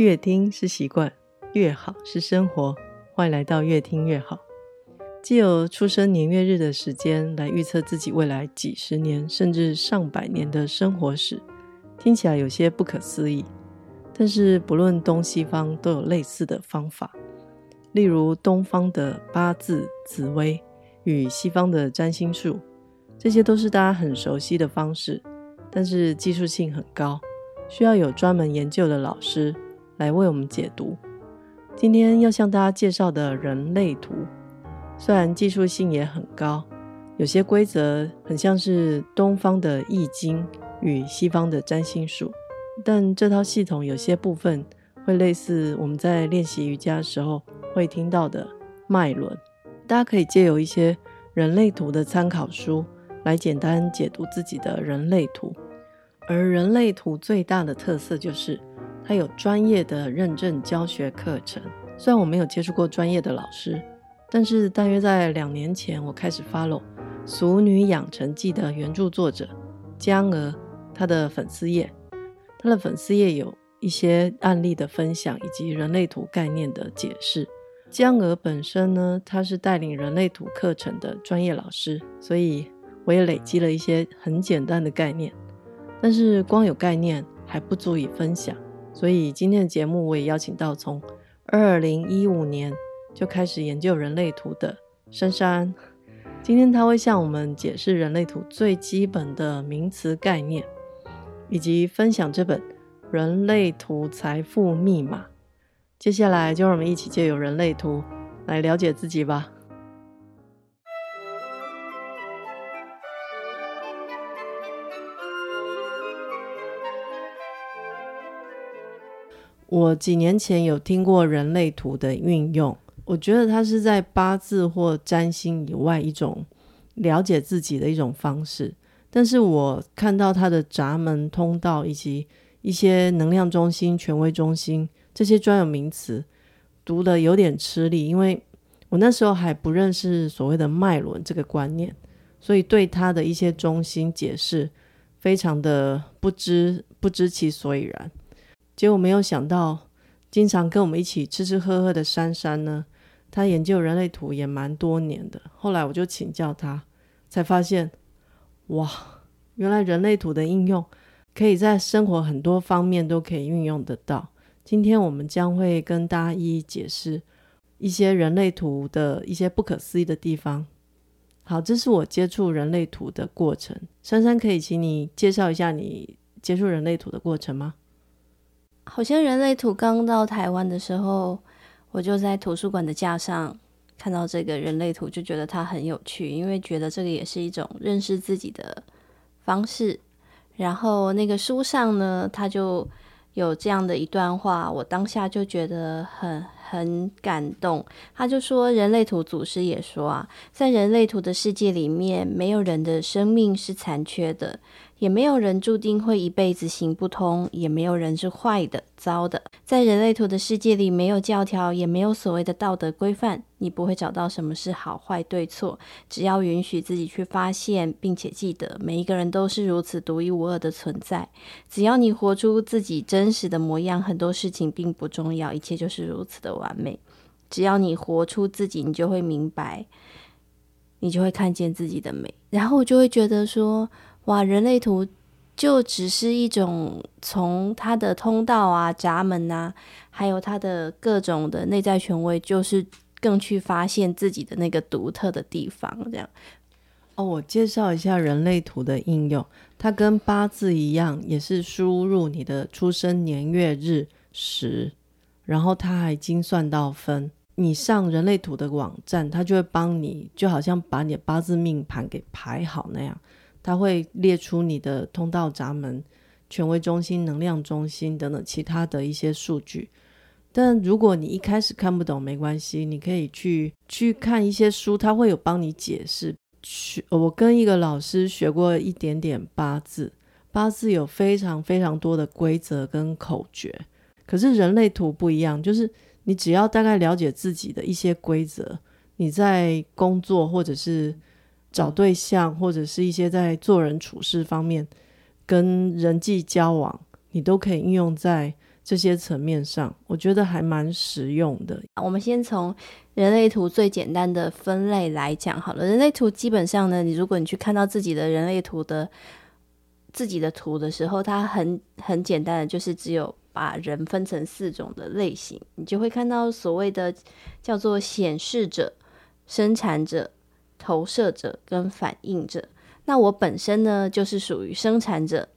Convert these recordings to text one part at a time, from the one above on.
越听是习惯，越好是生活。欢迎来到越听越好。借由出生年月日的时间来预测自己未来几十年甚至上百年的生活史，听起来有些不可思议。但是不论东西方都有类似的方法，例如东方的八字、紫微与西方的占星术，这些都是大家很熟悉的方式，但是技术性很高，需要有专门研究的老师来为我们解读。今天要向大家介绍的人类图，虽然技术性也很高，有些规则很像是东方的易经与西方的占星术，但这套系统有些部分会类似我们在练习瑜伽的时候会听到的脉轮。大家可以借由一些人类图的参考书来简单解读自己的人类图，而人类图最大的特色就是。还有专业的认证教学课程。虽然我没有接触过专业的老师，但是大约在两年前，我开始 follow《俗女养成记》的原著作者江娥，他的粉丝页，他的粉丝页有一些案例的分享以及人类图概念的解释。江娥本身呢，他是带领人类图课程的专业老师，所以我也累积了一些很简单的概念。但是光有概念还不足以分享。所以今天的节目，我也邀请到从二零一五年就开始研究人类图的珊珊。今天他会向我们解释人类图最基本的名词概念，以及分享这本《人类图财富密码》。接下来就让我们一起借由人类图来了解自己吧。我几年前有听过人类图的运用，我觉得它是在八字或占星以外一种了解自己的一种方式。但是我看到它的闸门通道以及一些能量中心、权威中心这些专有名词，读得有点吃力，因为我那时候还不认识所谓的脉轮这个观念，所以对它的一些中心解释非常的不知不知其所以然。结果没有想到，经常跟我们一起吃吃喝喝的珊珊呢，她研究人类图也蛮多年的。后来我就请教她，才发现，哇，原来人类图的应用可以在生活很多方面都可以运用得到。今天我们将会跟大家一一解释一些人类图的一些不可思议的地方。好，这是我接触人类图的过程。珊珊，可以请你介绍一下你接触人类图的过程吗？好像人类图刚到台湾的时候，我就在图书馆的架上看到这个人类图，就觉得它很有趣，因为觉得这个也是一种认识自己的方式。然后那个书上呢，它就有这样的一段话，我当下就觉得很很感动。他就说，人类图祖师也说啊，在人类图的世界里面，没有人的生命是残缺的。也没有人注定会一辈子行不通，也没有人是坏的、糟的。在人类图的世界里，没有教条，也没有所谓的道德规范，你不会找到什么是好坏对错。只要允许自己去发现，并且记得每一个人都是如此独一无二的存在。只要你活出自己真实的模样，很多事情并不重要，一切就是如此的完美。只要你活出自己，你就会明白，你就会看见自己的美，然后我就会觉得说。哇，人类图就只是一种从它的通道啊、闸门啊，还有它的各种的内在权威，就是更去发现自己的那个独特的地方。这样哦，我介绍一下人类图的应用，它跟八字一样，也是输入你的出生年月日时，然后它还精算到分。你上人类图的网站，它就会帮你，就好像把你的八字命盘给排好那样。它会列出你的通道闸门、权威中心、能量中心等等其他的一些数据。但如果你一开始看不懂，没关系，你可以去去看一些书，它会有帮你解释。学我跟一个老师学过一点点八字，八字有非常非常多的规则跟口诀。可是人类图不一样，就是你只要大概了解自己的一些规则，你在工作或者是。找对象或者是一些在做人处事方面跟人际交往，你都可以运用在这些层面上，我觉得还蛮实用的。我们先从人类图最简单的分类来讲好了。人类图基本上呢，你如果你去看到自己的人类图的自己的图的时候，它很很简单的，就是只有把人分成四种的类型，你就会看到所谓的叫做显示者、生产者、投射者跟反映者。那我本身呢，就是属于生产者。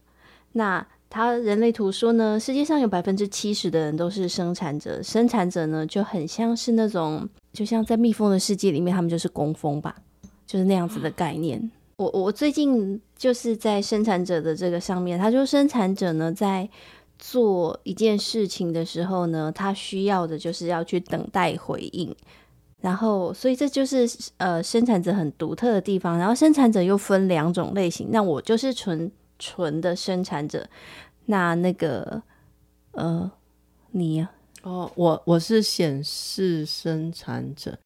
那他人类图说呢，世界上有百分之七十的人都是生产者，生产者呢就很像是那种，就像在蜜蜂的世界里面，他们就是工蜂吧，就是那样子的概念。我我最近就是在生产者的这个上面，他说生产者呢在做一件事情的时候呢，他需要的就是要去等待回应，然后所以这就是呃生产者很独特的地方。然后生产者又分两种类型，那我就是纯。纯的生产者，那那个呃，你呀、啊？哦，我我是显示生产者，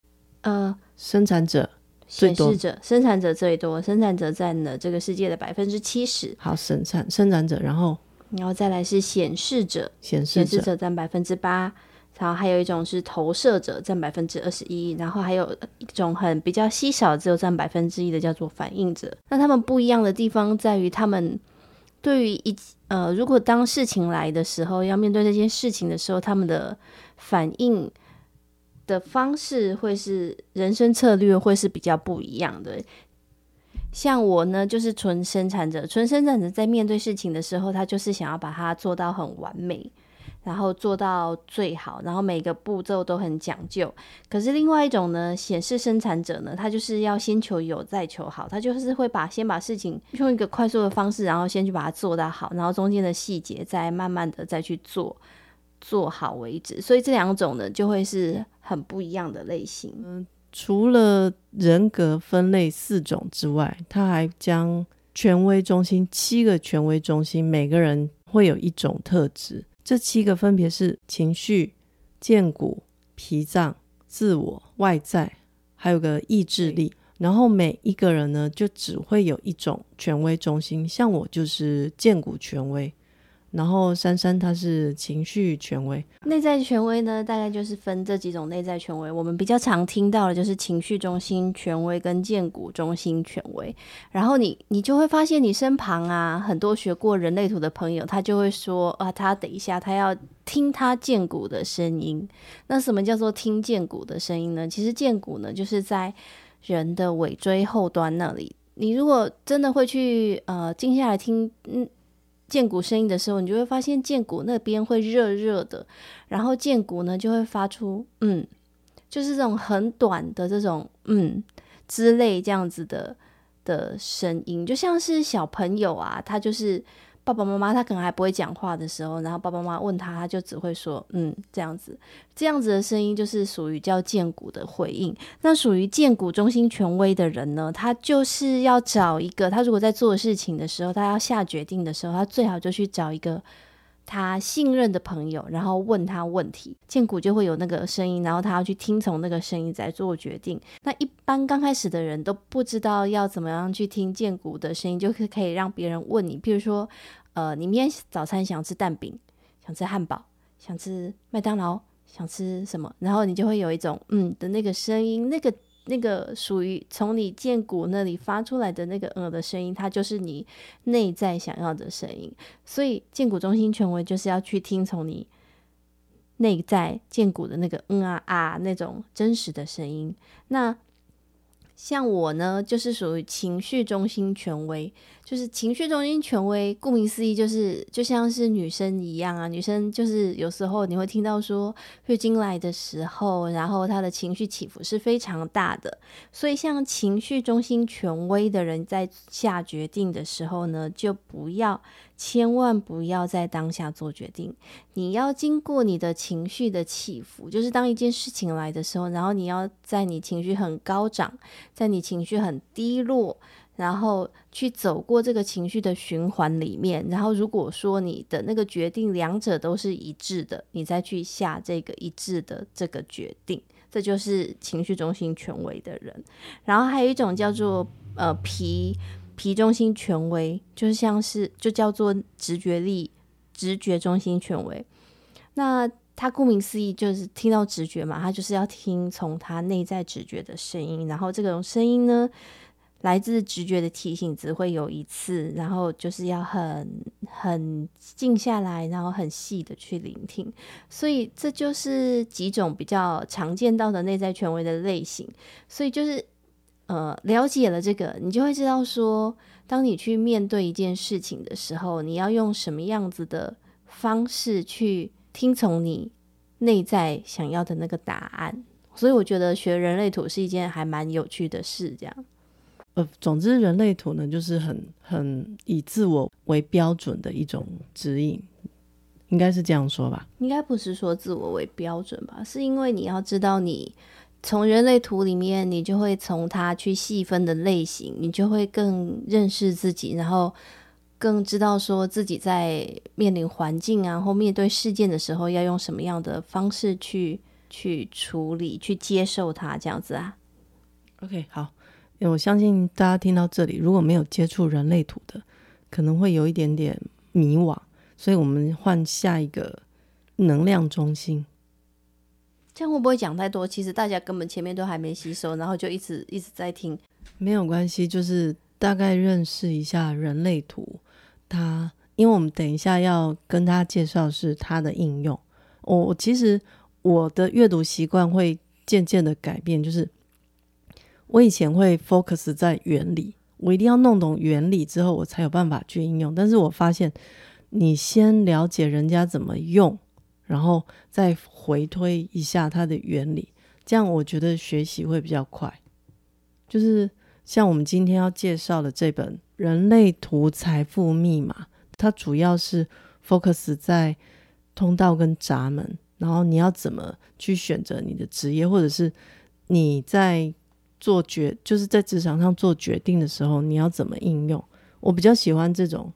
呃，生产者显示者，生产者最多，生产者占了这个世界的百分之七十。好，生产生产者，然后然后再来是显示者，显示者占百分之八，然后还有一种是投射者，占百分之二十一，然后还有一种很比较稀少，只有占百分之一的叫做反应者。那他们不一样的地方在于他们。对于一呃，如果当事情来的时候，要面对这件事情的时候，他们的反应的方式会是人生策略会是比较不一样的。像我呢，就是纯生产者，纯生产者在面对事情的时候，他就是想要把它做到很完美。然后做到最好，然后每个步骤都很讲究。可是另外一种呢，显示生产者呢，他就是要先求有，再求好。他就是会把先把事情用一个快速的方式，然后先去把它做到好，然后中间的细节再慢慢的再去做，做好为止。所以这两种呢，就会是很不一样的类型。嗯，除了人格分类四种之外，他还将权威中心七个权威中心，每个人会有一种特质。这七个分别是情绪、荐骨、脾脏、自我、外在，还有个意志力。然后每一个人呢，就只会有一种权威中心。像我就是荐骨权威。然后珊珊她是情绪权威，内在权威呢，大概就是分这几种内在权威。我们比较常听到的就是情绪中心权威跟荐骨中心权威。然后你你就会发现，你身旁啊，很多学过人类图的朋友，他就会说啊，他等一下他要听他荐骨的声音。那什么叫做听荐骨的声音呢？其实荐骨呢，就是在人的尾椎后端那里。你如果真的会去呃静下来听，嗯。剑骨声音的时候，你就会发现剑骨那边会热热的，然后剑骨呢就会发出嗯，就是这种很短的这种嗯之类这样子的的声音，就像是小朋友啊，他就是。爸爸妈妈他可能还不会讲话的时候，然后爸爸妈妈问他，他就只会说嗯这样子，这样子的声音就是属于叫荐骨的回应。那属于荐骨中心权威的人呢，他就是要找一个，他如果在做事情的时候，他要下决定的时候，他最好就去找一个他信任的朋友，然后问他问题，荐骨就会有那个声音，然后他要去听从那个声音再做决定。那一般刚开始的人都不知道要怎么样去听荐骨的声音，就是可以让别人问你，譬如说。呃，你明天早餐想吃蛋饼，想吃汉堡，想吃麦当劳，想吃什么？然后你就会有一种嗯的那个声音，那个那个属于从你建骨那里发出来的那个呃的声音，它就是你内在想要的声音。所以建骨中心权威就是要去听从你内在建骨的那个嗯啊啊那种真实的声音。那像我呢，就是属于情绪中心权威，就是情绪中心权威，顾名思义，就是就像是女生一样啊。女生就是有时候你会听到说，月经来的时候，然后她的情绪起伏是非常大的。所以，像情绪中心权威的人在下决定的时候呢，就不要。千万不要在当下做决定，你要经过你的情绪的起伏，就是当一件事情来的时候，然后你要在你情绪很高涨，在你情绪很低落，然后去走过这个情绪的循环里面，然后如果说你的那个决定两者都是一致的，你再去下这个一致的这个决定，这就是情绪中心权威的人。然后还有一种叫做呃皮。皮中心权威，就像是就叫做直觉力、直觉中心权威。那他顾名思义就是听到直觉嘛，他就是要听从他内在直觉的声音，然后这种声音呢，来自直觉的提醒只会有一次，然后就是要很很静下来，然后很细的去聆听，所以这就是几种比较常见到的内在权威的类型。所以就是呃，了解了这个，你就会知道说，当你去面对一件事情的时候，你要用什么样子的方式去听从你内在想要的那个答案。所以我觉得学人类图是一件还蛮有趣的事，这样。呃，总之，人类图呢，就是很很以自我为标准的一种指引，应该是这样说吧？应该不是说自我为标准吧？是因为你要知道，你从人类图里面，你就会从它去细分的类型，你就会更认识自己，然后更知道说自己在面临环境啊，或面对事件的时候，要用什么样的方式去去处理、去接受它，这样子啊？OK，好。我相信大家听到这里，如果没有接触人类图的，可能会有一点点迷惘，所以我们换下一个能量中心。这样会不会讲太多？其实大家根本前面都还没吸收，然后就一直一直在听。没有关系，就是大概认识一下人类图。它，因为我们等一下要跟大家介绍是它的应用。我我其实我的阅读习惯会渐渐的改变，就是。我以前会 focus 在原理，我一定要弄懂原理之后，我才有办法去应用。但是我发现，你先了解人家怎么用，然后再回推一下它的原理，这样我觉得学习会比较快。就是像我们今天要介绍的这本《人类图财富密码》，它主要是 focus 在通道跟闸门，然后你要怎么去选择你的职业，或者是你在。做决就是在职场上做决定的时候，你要怎么应用？我比较喜欢这种。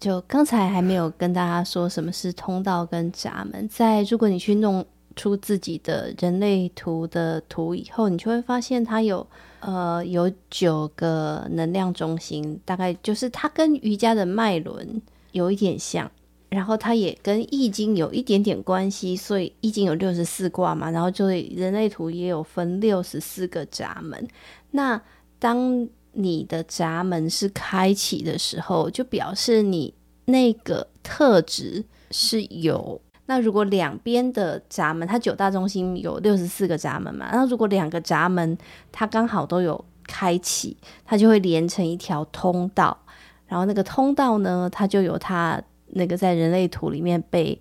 就刚才还没有跟大家说什么是通道跟闸门，在如果你去弄出自己的人类图的图以后，你就会发现它有呃有九个能量中心，大概就是它跟瑜伽的脉轮有一点像。然后它也跟易经有一点点关系，所以易经有六十四卦嘛，然后就人类图也有分六十四个闸门。那当你的闸门是开启的时候，就表示你那个特质是有。那如果两边的闸门，它九大中心有六十四个闸门嘛，那如果两个闸门它刚好都有开启，它就会连成一条通道。然后那个通道呢，它就有它。那个在人类图里面被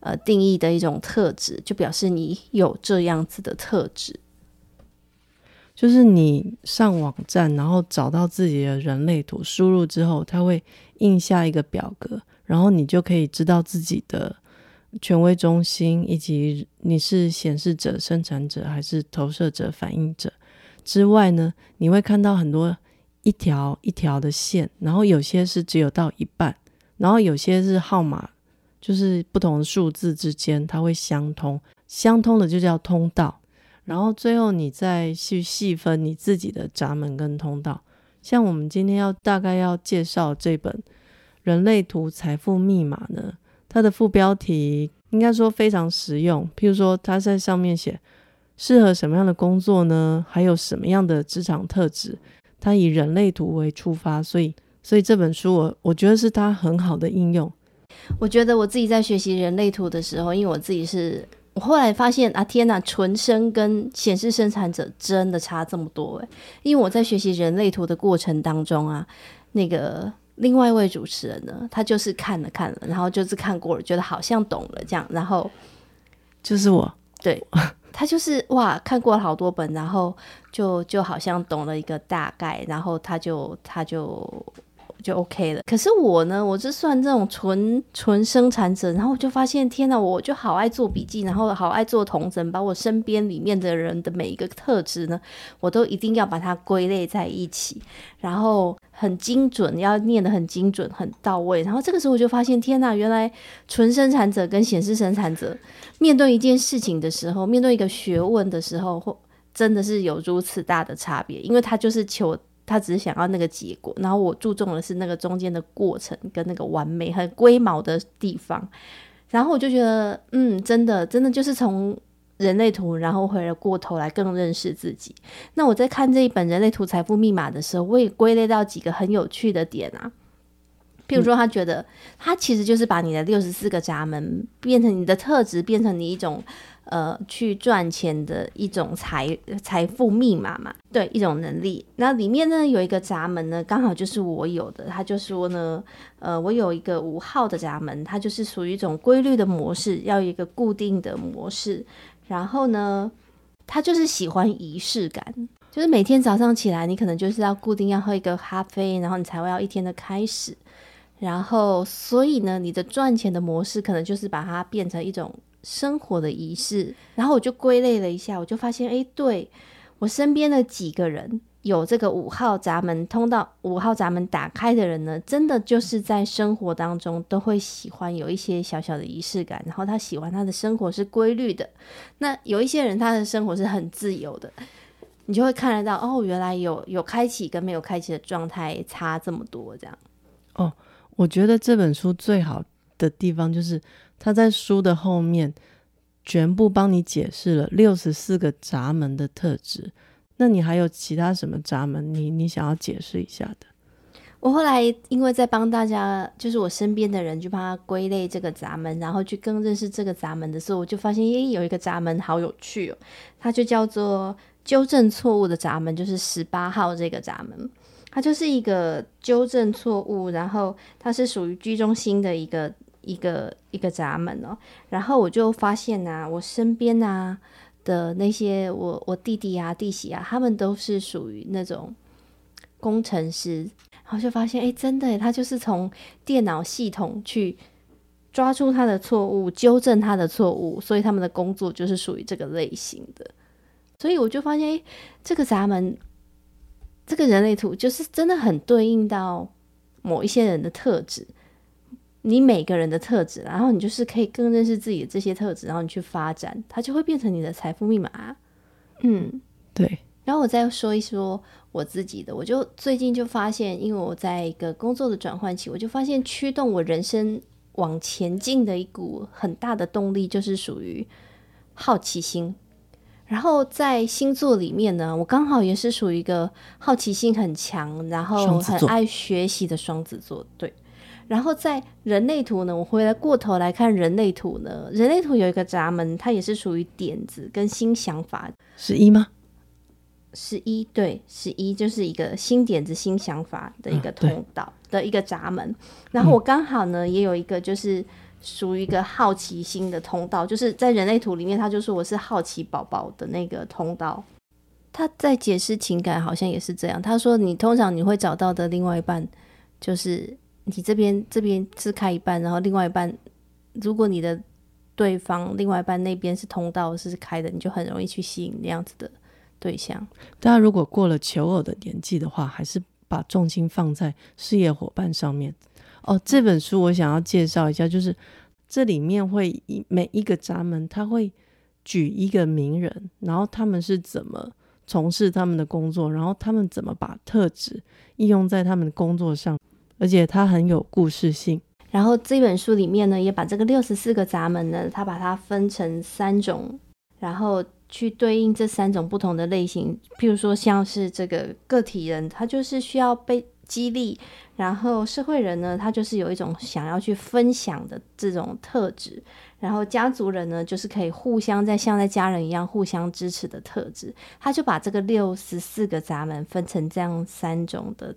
呃定义的一种特质，就表示你有这样子的特质。就是你上网站，然后找到自己的人类图，输入之后，它会印下一个表格，然后你就可以知道自己的权威中心，以及你是显示者、生产者还是投射者、反应者。之外呢，你会看到很多一条一条的线，然后有些是只有到一半。然后有些是号码，就是不同的数字之间它会相通，相通的就叫通道。然后最后你再去细分你自己的闸门跟通道。像我们今天要大概要介绍这本《人类图财富密码》呢，它的副标题应该说非常实用。譬如说，它在上面写适合什么样的工作呢？还有什么样的职场特质？它以人类图为出发，所以。所以这本书我我觉得是它很好的应用。我觉得我自己在学习人类图的时候，因为我自己是，我后来发现啊，天呐，纯生跟显示生产者真的差这么多诶。因为我在学习人类图的过程当中啊，那个另外一位主持人呢，他就是看了看了，然后就是看过了，觉得好像懂了这样，然后就是我，对，他就是哇，看过了好多本，然后就就好像懂了一个大概，然后他就他就。就 OK 了。可是我呢，我是算这种纯纯生产者，然后我就发现，天哪，我就好爱做笔记，然后好爱做统整，把我身边里面的人的每一个特质呢，我都一定要把它归类在一起，然后很精准，要念得很精准、很到位。然后这个时候我就发现，天哪，原来纯生产者跟显示生产者面对一件事情的时候，面对一个学问的时候，或真的是有如此大的差别，因为他就是求。他只是想要那个结果，然后我注重的是那个中间的过程跟那个完美、很龟毛的地方。然后我就觉得，嗯，真的，真的就是从人类图，然后回了过头来更认识自己。那我在看这一本《人类图财富密码》的时候，我也归类到几个很有趣的点啊。譬如说，他觉得他其实就是把你的六十四个闸门变成你的特质，变成你一种呃去赚钱的一种财财富密码嘛，对，一种能力。那里面呢有一个闸门呢，刚好就是我有的。他就说呢，呃，我有一个五号的闸门，它就是属于一种规律的模式，要有一个固定的模式。然后呢，他就是喜欢仪式感，就是每天早上起来，你可能就是要固定要喝一个咖啡，然后你才会要一天的开始。然后，所以呢，你的赚钱的模式可能就是把它变成一种生活的仪式。然后我就归类了一下，我就发现，哎，对，我身边的几个人有这个五号闸门通道，五号闸门打开的人呢，真的就是在生活当中都会喜欢有一些小小的仪式感。然后他喜欢他的生活是规律的。那有一些人他的生活是很自由的，你就会看得到，哦，原来有有开启跟没有开启的状态差这么多，这样。哦。我觉得这本书最好的地方就是，他在书的后面全部帮你解释了六十四个闸门的特质。那你还有其他什么闸门？你你想要解释一下的？我后来因为在帮大家，就是我身边的人去帮他归类这个闸门，然后去更认识这个闸门的时候，我就发现，诶，有一个闸门好有趣哦，它就叫做纠正错误的闸门，就是十八号这个闸门。它就是一个纠正错误，然后它是属于居中心的一个一个一个闸门哦。然后我就发现啊，我身边啊的那些我我弟弟啊弟媳啊，他们都是属于那种工程师。然后就发现，哎，真的，他就是从电脑系统去抓住他的错误，纠正他的错误，所以他们的工作就是属于这个类型的。所以我就发现，哎，这个闸门。这个人类图就是真的很对应到某一些人的特质，你每个人的特质，然后你就是可以更认识自己的这些特质，然后你去发展，它就会变成你的财富密码。嗯，对。然后我再说一说我自己的，我就最近就发现，因为我在一个工作的转换期，我就发现驱动我人生往前进的一股很大的动力，就是属于好奇心。然后在星座里面呢，我刚好也是属于一个好奇心很强，然后很爱学习的双子座。对，然后在人类图呢，我回来过头来看人类图呢，人类图有一个闸门，它也是属于点子跟新想法。十一吗？十一，对，十一就是一个新点子、新想法的一个通道、啊、的一个闸门。然后我刚好呢，嗯、也有一个就是。属于一个好奇心的通道，就是在人类图里面，他就说我是好奇宝宝的那个通道。他在解释情感，好像也是这样。他说，你通常你会找到的另外一半，就是你这边这边是开一半，然后另外一半，如果你的对方另外一半那边是通道是开的，你就很容易去吸引那样子的对象。大家如果过了求偶的年纪的话，还是把重心放在事业伙伴上面。哦，这本书我想要介绍一下，就是这里面会每一个闸门，他会举一个名人，然后他们是怎么从事他们的工作，然后他们怎么把特质应用在他们的工作上，而且它很有故事性。然后这本书里面呢，也把这个六十四个闸门呢，它把它分成三种，然后去对应这三种不同的类型。譬如说，像是这个个体人，他就是需要被激励。然后社会人呢，他就是有一种想要去分享的这种特质。然后家族人呢，就是可以互相在像在家人一样互相支持的特质。他就把这个六十四个闸门分成这样三种的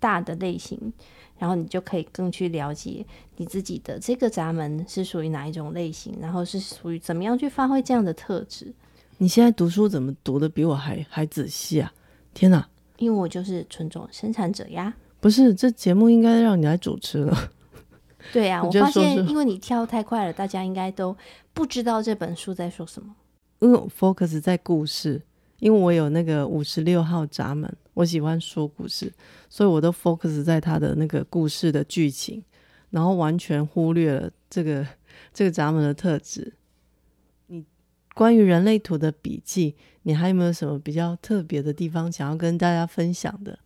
大的类型，然后你就可以更去了解你自己的这个闸门是属于哪一种类型，然后是属于怎么样去发挥这样的特质。你现在读书怎么读的比我还还仔细啊？天哪！因为我就是纯种生产者呀。不是，这节目应该让你来主持了。对呀、啊，我发现因为你跳太快了，大家应该都不知道这本书在说什么。因为我 focus 在故事，因为我有那个五十六号闸门，我喜欢说故事，所以我都 focus 在他的那个故事的剧情，然后完全忽略了这个这个闸门的特质。你关于人类图的笔记，你还有没有什么比较特别的地方想要跟大家分享的？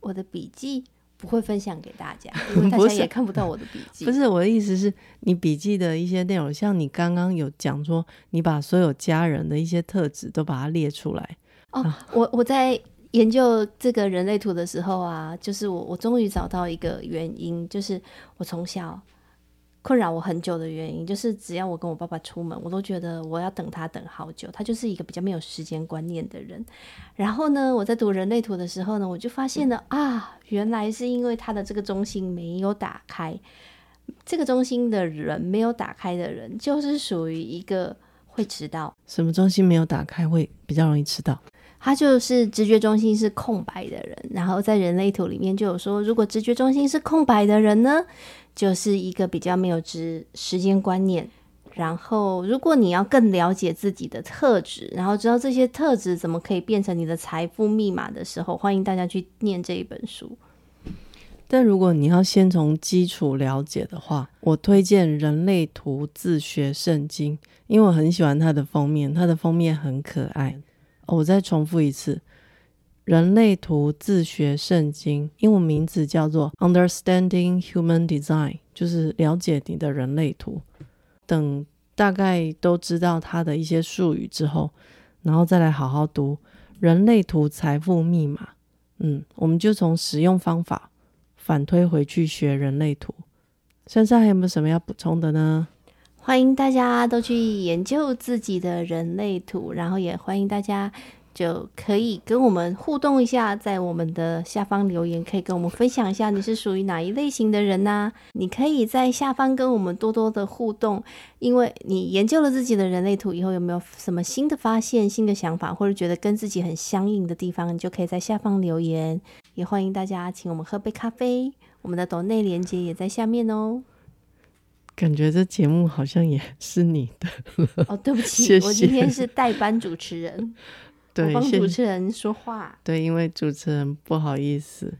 我的笔记，不会分享给大家，因为大家也看不到我的笔记。不是，我的意思是你笔记的一些内容，像你刚刚有讲说，你把所有家人的一些特质都把它列出来。哦，啊、我我在研究这个人类图的时候啊，就是我我终于找到一个原因，就是我从小。困扰我很久的原因，就是只要我跟我爸爸出门，我都觉得我要等他等好久。他就是一个比较没有时间观念的人。然后呢，我在读人类图的时候呢，我就发现了啊，原来是因为他的这个中心没有打开。这个中心的人没有打开的人，就是属于一个会迟到。什么中心没有打开会比较容易迟到？他就是直觉中心是空白的人。然后在人类图里面就有说，如果直觉中心是空白的人呢，就是一个比较没有时时间观念，然后如果你要更了解自己的特质，然后知道这些特质怎么可以变成你的财富密码的时候，欢迎大家去念这一本书。但如果你要先从基础了解的话，我推荐《人类图自学圣经》，因为我很喜欢它的封面，它的封面很可爱。我再重复一次。人类图自学圣经，英文名字叫做 Understanding Human Design，就是了解你的人类图。等大概都知道它的一些术语之后，然后再来好好读人类图财富密码。嗯，我们就从使用方法反推回去学人类图。珊珊还有没有什么要补充的呢？欢迎大家都去研究自己的人类图，然后也欢迎大家。就可以跟我们互动一下，在我们的下方留言，可以跟我们分享一下你是属于哪一类型的人呢？你可以在下方跟我们多多的互动，因为你研究了自己的人类图以后，有没有什么新的发现、新的想法，或者觉得跟自己很相应的地方，你就可以在下方留言。也欢迎大家请我们喝杯咖啡，我们的抖内连接也在下面哦。感觉这节目好像也是你的哦，对不起，谢谢，我今天是代班主持人。对，帮主持人说话。对，因为主持人不好意思。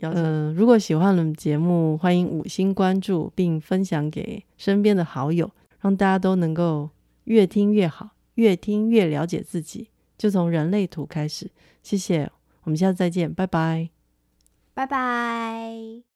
嗯、呃，如果喜欢我们节目，欢迎五星关注，并分享给身边的好友，让大家都能够越听越好，越听越了解自己。就从人类图开始。谢谢，我们下次再见，拜拜，拜拜。